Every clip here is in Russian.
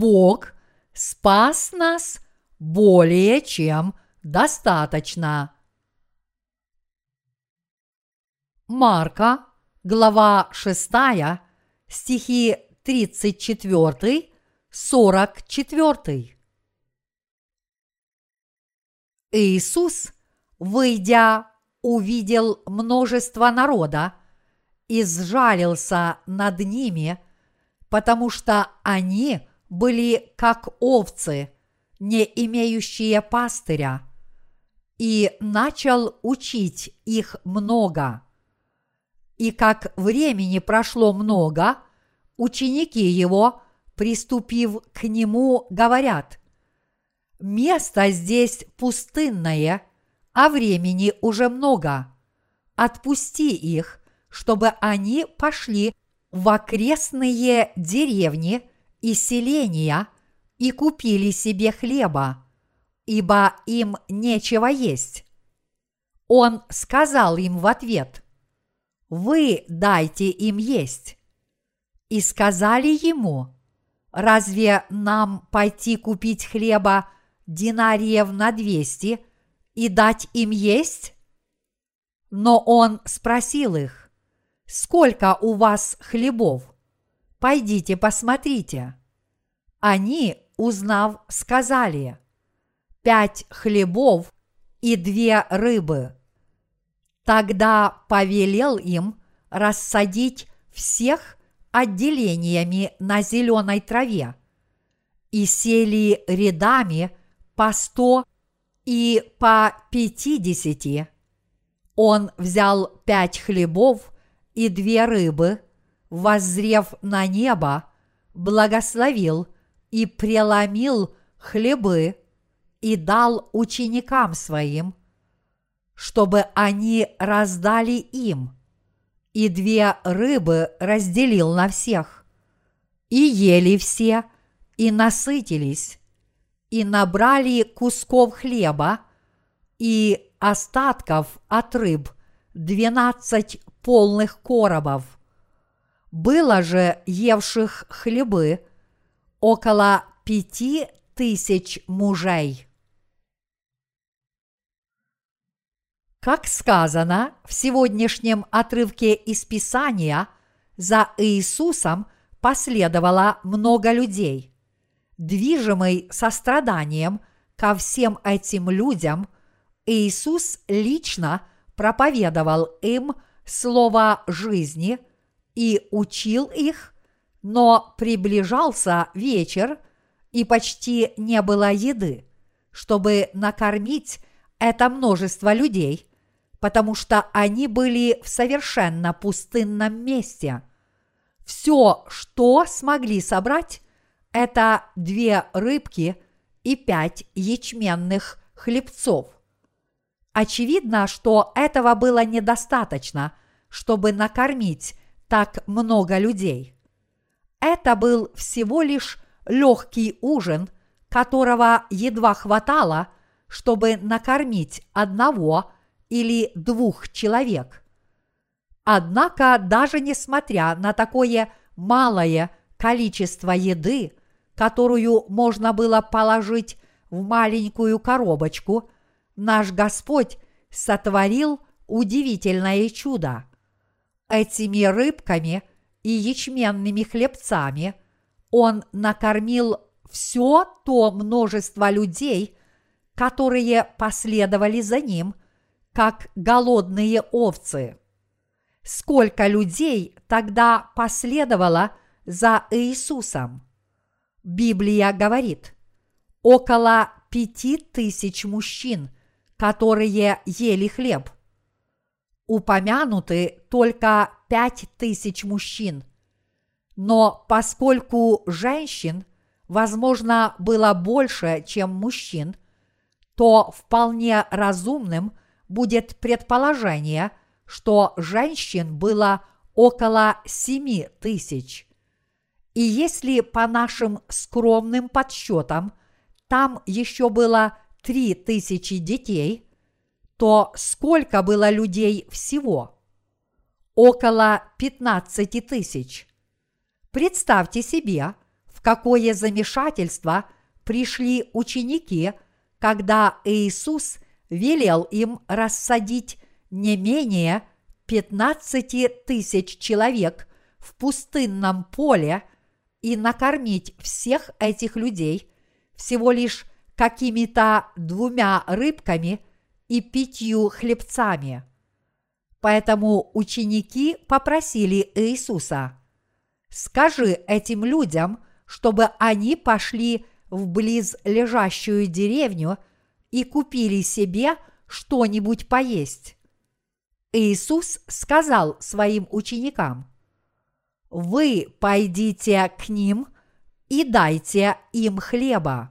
Бог спас нас более чем достаточно. Марка, глава 6, стихи 34, 44. Иисус, выйдя, увидел множество народа и сжалился над ними, потому что они были как овцы, не имеющие пастыря, и начал учить их много. И как времени прошло много, ученики его, приступив к нему, говорят, «Место здесь пустынное, а времени уже много. Отпусти их, чтобы они пошли в окрестные деревни и селения и купили себе хлеба, ибо им нечего есть». Он сказал им в ответ – вы дайте им есть. И сказали ему, разве нам пойти купить хлеба динариев на двести и дать им есть? Но он спросил их, сколько у вас хлебов? Пойдите посмотрите. Они, узнав, сказали, пять хлебов и две рыбы – Тогда повелел им рассадить всех отделениями на зеленой траве и сели рядами по сто и по пятидесяти. Он взял пять хлебов и две рыбы, воззрев на небо, благословил и преломил хлебы и дал ученикам своим – чтобы они раздали им, и две рыбы разделил на всех. И ели все, и насытились, и набрали кусков хлеба, и остатков от рыб двенадцать полных коробов. Было же евших хлебы около пяти тысяч мужей. Как сказано в сегодняшнем отрывке из Писания, за Иисусом последовало много людей. Движимый состраданием ко всем этим людям, Иисус лично проповедовал им слово жизни и учил их, но приближался вечер, и почти не было еды, чтобы накормить это множество людей – потому что они были в совершенно пустынном месте. Все, что смогли собрать, это две рыбки и пять ячменных хлебцов. Очевидно, что этого было недостаточно, чтобы накормить так много людей. Это был всего лишь легкий ужин, которого едва хватало, чтобы накормить одного или двух человек. Однако, даже несмотря на такое малое количество еды, которую можно было положить в маленькую коробочку, наш Господь сотворил удивительное чудо. Этими рыбками и ячменными хлебцами Он накормил все то множество людей, которые последовали за Ним как голодные овцы. Сколько людей тогда последовало за Иисусом? Библия говорит, около пяти тысяч мужчин, которые ели хлеб. Упомянуты только пять тысяч мужчин. Но поскольку женщин, возможно, было больше, чем мужчин, то вполне разумным будет предположение, что женщин было около семи тысяч. И если по нашим скромным подсчетам там еще было три тысячи детей, то сколько было людей всего? Около 15 тысяч. Представьте себе, в какое замешательство пришли ученики, когда Иисус велел им рассадить не менее 15 тысяч человек в пустынном поле и накормить всех этих людей всего лишь какими-то двумя рыбками и пятью хлебцами. Поэтому ученики попросили Иисуса, «Скажи этим людям, чтобы они пошли в близлежащую деревню и купили себе что-нибудь поесть». Иисус сказал своим ученикам, «Вы пойдите к ним и дайте им хлеба».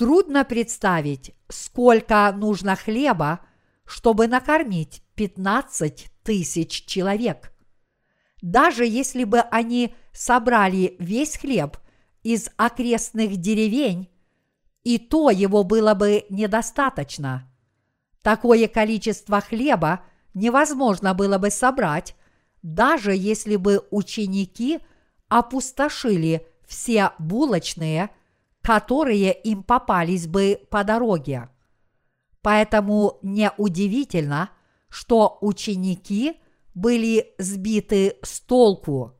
Трудно представить, сколько нужно хлеба, чтобы накормить 15 тысяч человек. Даже если бы они собрали весь хлеб из окрестных деревень, и то его было бы недостаточно. Такое количество хлеба невозможно было бы собрать, даже если бы ученики опустошили все булочные – которые им попались бы по дороге. Поэтому неудивительно, что ученики были сбиты с толку.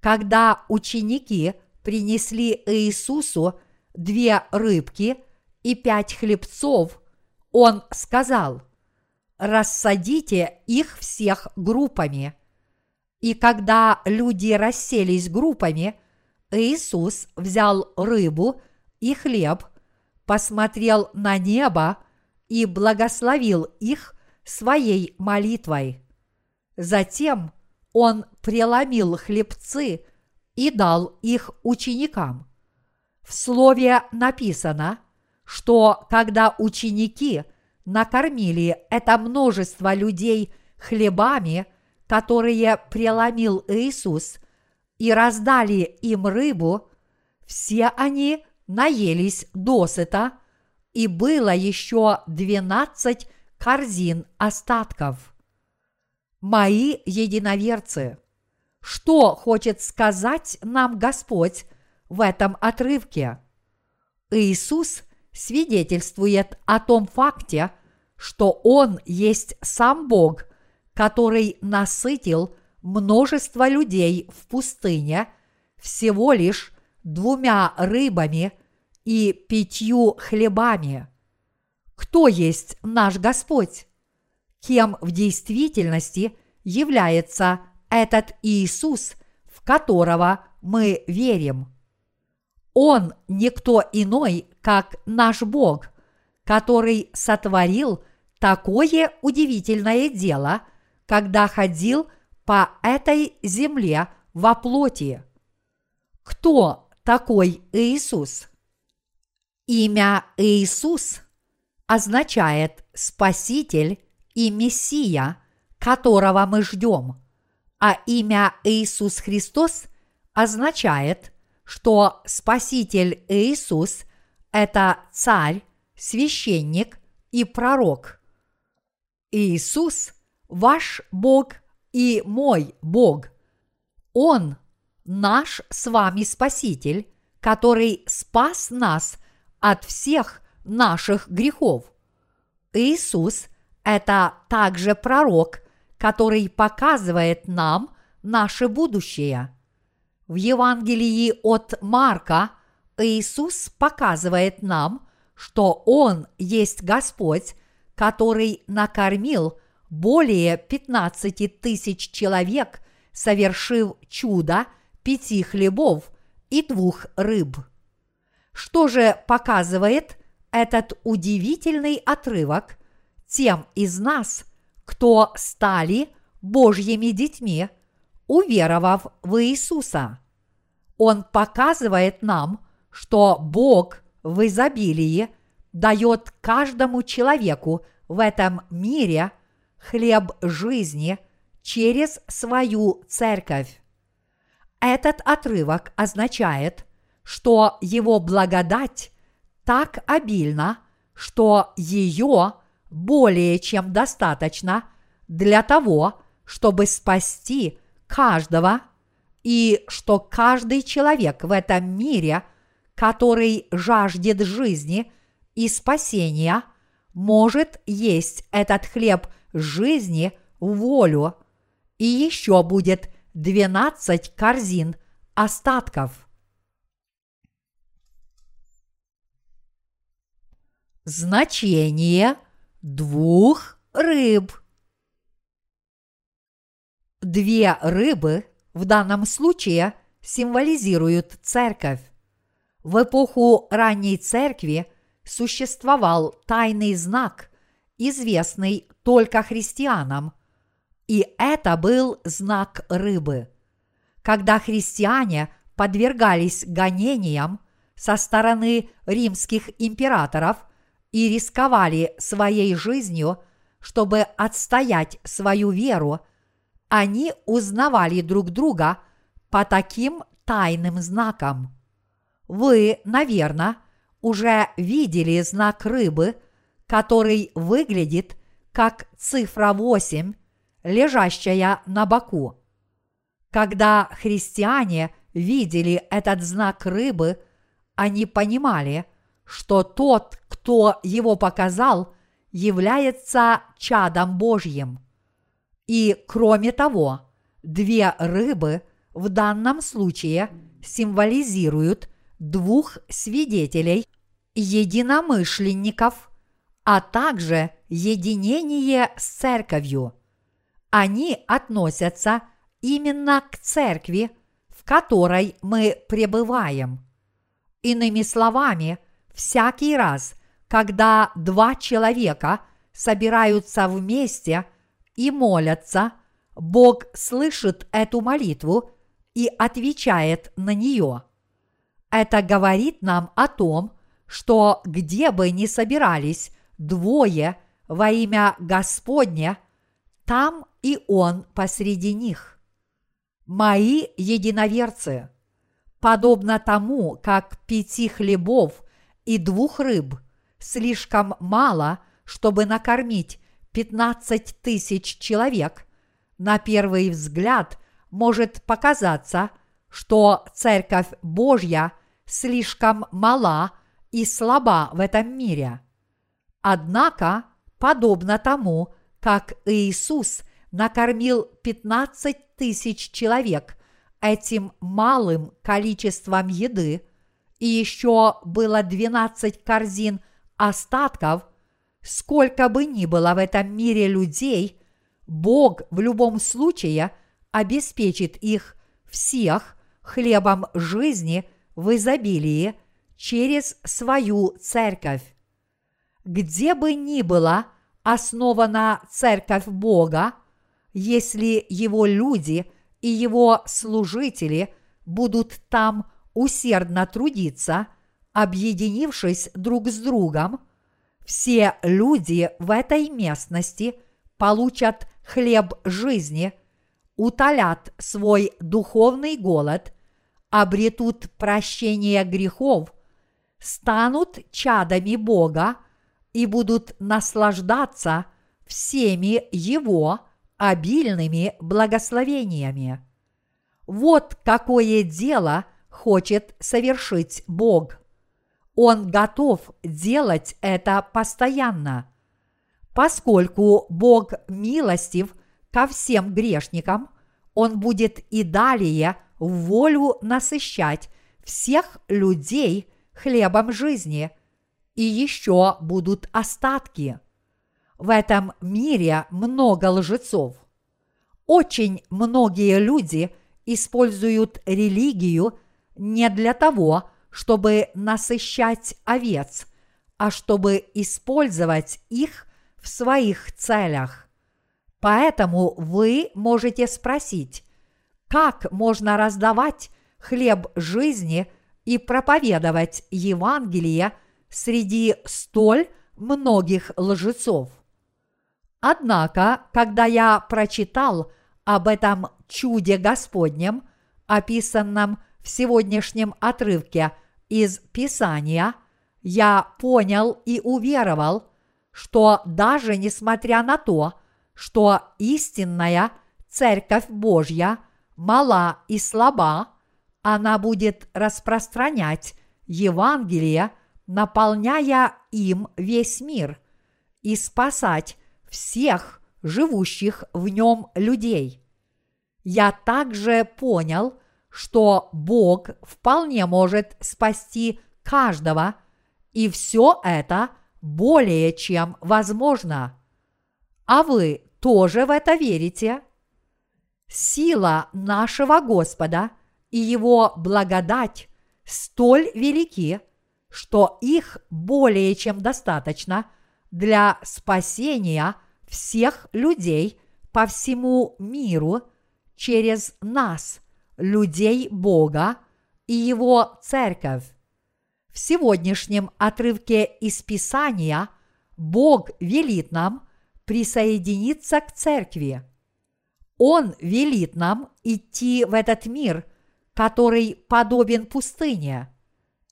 Когда ученики принесли Иисусу две рыбки и пять хлебцов, он сказал, рассадите их всех группами. И когда люди расселись группами – Иисус взял рыбу и хлеб, посмотрел на небо и благословил их своей молитвой. Затем он преломил хлебцы и дал их ученикам. В слове написано, что когда ученики накормили это множество людей хлебами, которые преломил Иисус, и раздали им рыбу, все они наелись досыта, и было еще двенадцать корзин остатков. Мои единоверцы, что хочет сказать нам Господь в этом отрывке? Иисус свидетельствует о том факте, что Он есть сам Бог, который насытил множество людей в пустыне всего лишь двумя рыбами и пятью хлебами. Кто есть наш Господь? Кем в действительности является этот Иисус, в которого мы верим? Он никто иной, как наш Бог, который сотворил такое удивительное дело, когда ходил – по этой земле во плоти. Кто такой Иисус? Имя Иисус означает Спаситель и Мессия, которого мы ждем, а имя Иисус Христос означает, что Спаситель Иисус – это царь, священник и пророк. Иисус – ваш Бог и мой Бог. Он наш с вами Спаситель, который спас нас от всех наших грехов. Иисус – это также пророк, который показывает нам наше будущее. В Евангелии от Марка Иисус показывает нам, что Он есть Господь, который накормил более 15 тысяч человек, совершив чудо пяти хлебов и двух рыб. Что же показывает этот удивительный отрывок тем из нас, кто стали Божьими детьми, уверовав в Иисуса? Он показывает нам, что Бог в изобилии дает каждому человеку в этом мире – хлеб жизни через свою церковь. Этот отрывок означает, что его благодать так обильна, что ее более чем достаточно для того, чтобы спасти каждого и что каждый человек в этом мире, который жаждет жизни и спасения, может есть этот хлеб жизни волю, и еще будет 12 корзин остатков. Значение двух рыб. Две рыбы в данном случае символизируют церковь. В эпоху ранней церкви существовал тайный знак, известный только христианам, и это был знак рыбы. Когда христиане подвергались гонениям со стороны римских императоров и рисковали своей жизнью, чтобы отстоять свою веру, они узнавали друг друга по таким тайным знакам. Вы, наверное, уже видели знак рыбы, который выглядит как цифра 8, лежащая на боку. Когда христиане видели этот знак рыбы, они понимали, что тот, кто его показал, является чадом Божьим. И кроме того, две рыбы в данном случае символизируют двух свидетелей, единомышленников, а также единение с церковью. Они относятся именно к церкви, в которой мы пребываем. Иными словами, всякий раз, когда два человека собираются вместе и молятся, Бог слышит эту молитву и отвечает на нее. Это говорит нам о том, что где бы ни собирались двое во имя Господне, там и Он посреди них. Мои единоверцы, подобно тому, как пяти хлебов и двух рыб слишком мало, чтобы накормить 15 тысяч человек, на первый взгляд может показаться, что Церковь Божья слишком мала и слаба в этом мире. Однако, подобно тому, как Иисус накормил 15 тысяч человек этим малым количеством еды, и еще было 12 корзин остатков – сколько бы ни было в этом мире людей, Бог в любом случае обеспечит их всех хлебом жизни в изобилии через свою церковь. Где бы ни была основана церковь Бога, если его люди и его служители будут там усердно трудиться, объединившись друг с другом – все люди в этой местности получат хлеб жизни, утолят свой духовный голод, обретут прощение грехов, станут чадами Бога и будут наслаждаться всеми Его обильными благословениями. Вот какое дело хочет совершить Бог – он готов делать это постоянно. Поскольку Бог милостив ко всем грешникам, Он будет и далее волю насыщать всех людей хлебом жизни, и еще будут остатки. В этом мире много лжецов. Очень многие люди используют религию не для того, чтобы насыщать овец, а чтобы использовать их в своих целях. Поэтому вы можете спросить, как можно раздавать хлеб жизни и проповедовать Евангелие среди столь многих лжецов. Однако, когда я прочитал об этом чуде Господнем, описанном в сегодняшнем отрывке – из Писания, я понял и уверовал, что даже несмотря на то, что истинная Церковь Божья мала и слаба, она будет распространять Евангелие, наполняя им весь мир и спасать всех живущих в нем людей. Я также понял, что Бог вполне может спасти каждого, и все это более чем возможно. А вы тоже в это верите? Сила нашего Господа и Его благодать столь велики, что их более чем достаточно для спасения всех людей по всему миру через нас, людей Бога и Его церковь. В сегодняшнем отрывке из Писания Бог велит нам присоединиться к церкви. Он велит нам идти в этот мир, который подобен пустыне,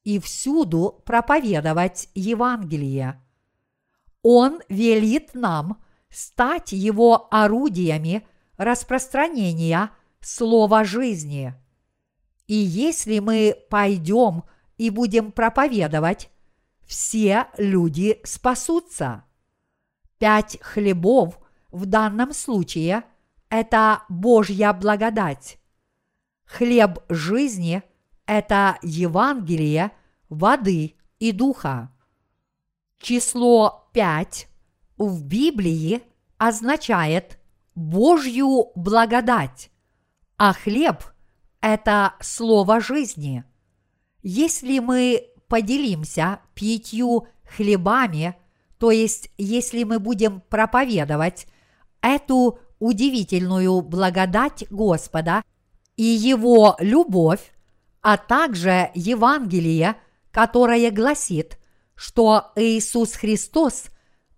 и всюду проповедовать Евангелие. Он велит нам стать его орудиями распространения слова жизни. И если мы пойдем и будем проповедовать, все люди спасутся. Пять хлебов в данном случае – это Божья благодать. Хлеб жизни – это Евангелие воды и духа. Число пять в Библии означает Божью благодать, а хлеб – это слово жизни. Если мы поделимся пятью хлебами, то есть если мы будем проповедовать эту удивительную благодать Господа и Его любовь, а также Евангелие, которое гласит, что Иисус Христос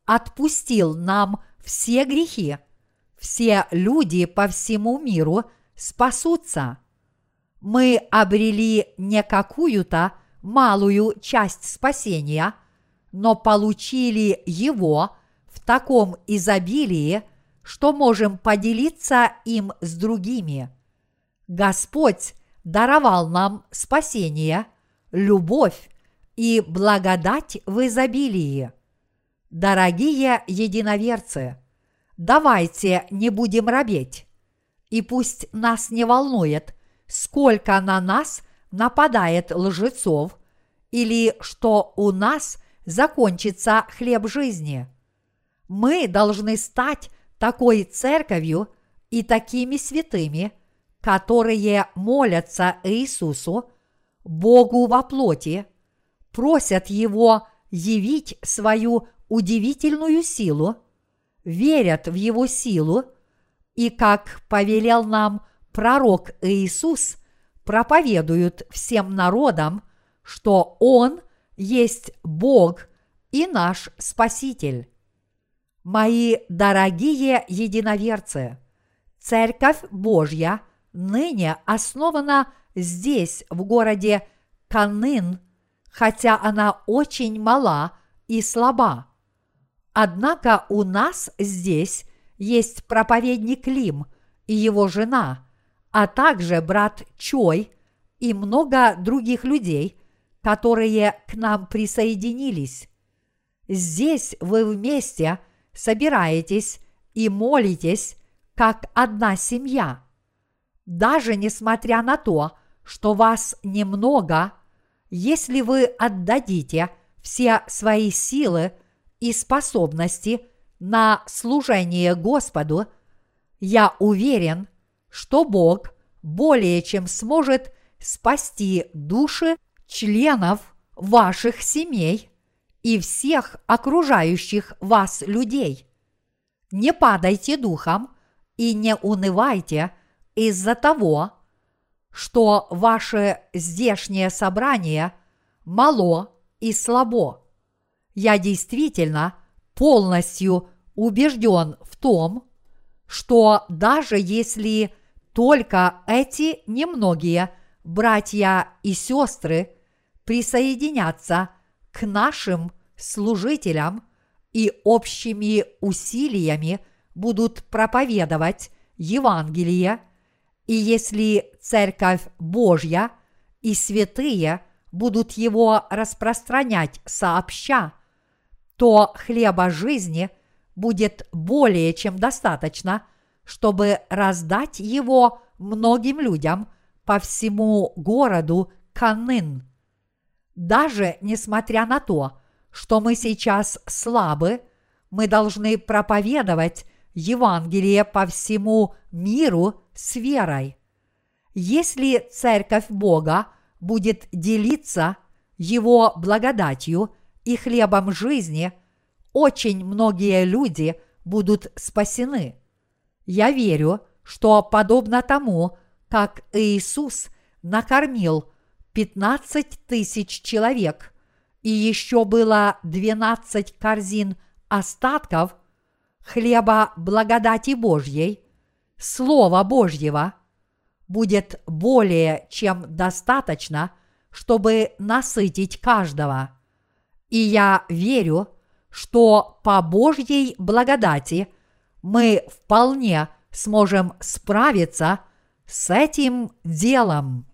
отпустил нам все грехи, все люди по всему миру спасутся. Мы обрели не какую-то малую часть спасения, но получили его в таком изобилии, что можем поделиться им с другими. Господь даровал нам спасение, любовь и благодать в изобилии. Дорогие единоверцы, давайте не будем робеть, и пусть нас не волнует, сколько на нас нападает лжецов, или что у нас закончится хлеб жизни. Мы должны стать такой церковью и такими святыми, которые молятся Иисусу, Богу во плоти, просят Его явить свою удивительную силу, верят в Его силу и, как повелел нам пророк Иисус, проповедуют всем народам, что Он есть Бог и наш Спаситель. Мои дорогие единоверцы, Церковь Божья ныне основана здесь, в городе Канын, хотя она очень мала и слаба. Однако у нас здесь есть проповедник Лим и его жена, а также брат Чой и много других людей, которые к нам присоединились. Здесь вы вместе – собираетесь и молитесь, как одна семья. Даже несмотря на то, что вас немного, если вы отдадите все свои силы и способности на служение Господу, я уверен, что Бог более чем сможет спасти души членов ваших семей – и всех окружающих вас людей. Не падайте духом и не унывайте из-за того, что ваше здешнее собрание мало и слабо. Я действительно полностью убежден в том, что даже если только эти немногие братья и сестры присоединятся к нашим служителям и общими усилиями будут проповедовать Евангелие, И если Церковь Божья и святые будут его распространять сообща, то хлеба жизни будет более чем достаточно, чтобы раздать его многим людям по всему городу Канын. Даже несмотря на то, что мы сейчас слабы, мы должны проповедовать Евангелие по всему миру с верой. Если Церковь Бога будет делиться Его благодатью и хлебом жизни, очень многие люди будут спасены. Я верю, что подобно тому, как Иисус накормил 15 тысяч человек, и еще было 12 корзин остатков хлеба благодати Божьей, Слова Божьего, будет более чем достаточно, чтобы насытить каждого. И я верю, что по Божьей благодати мы вполне сможем справиться с этим делом.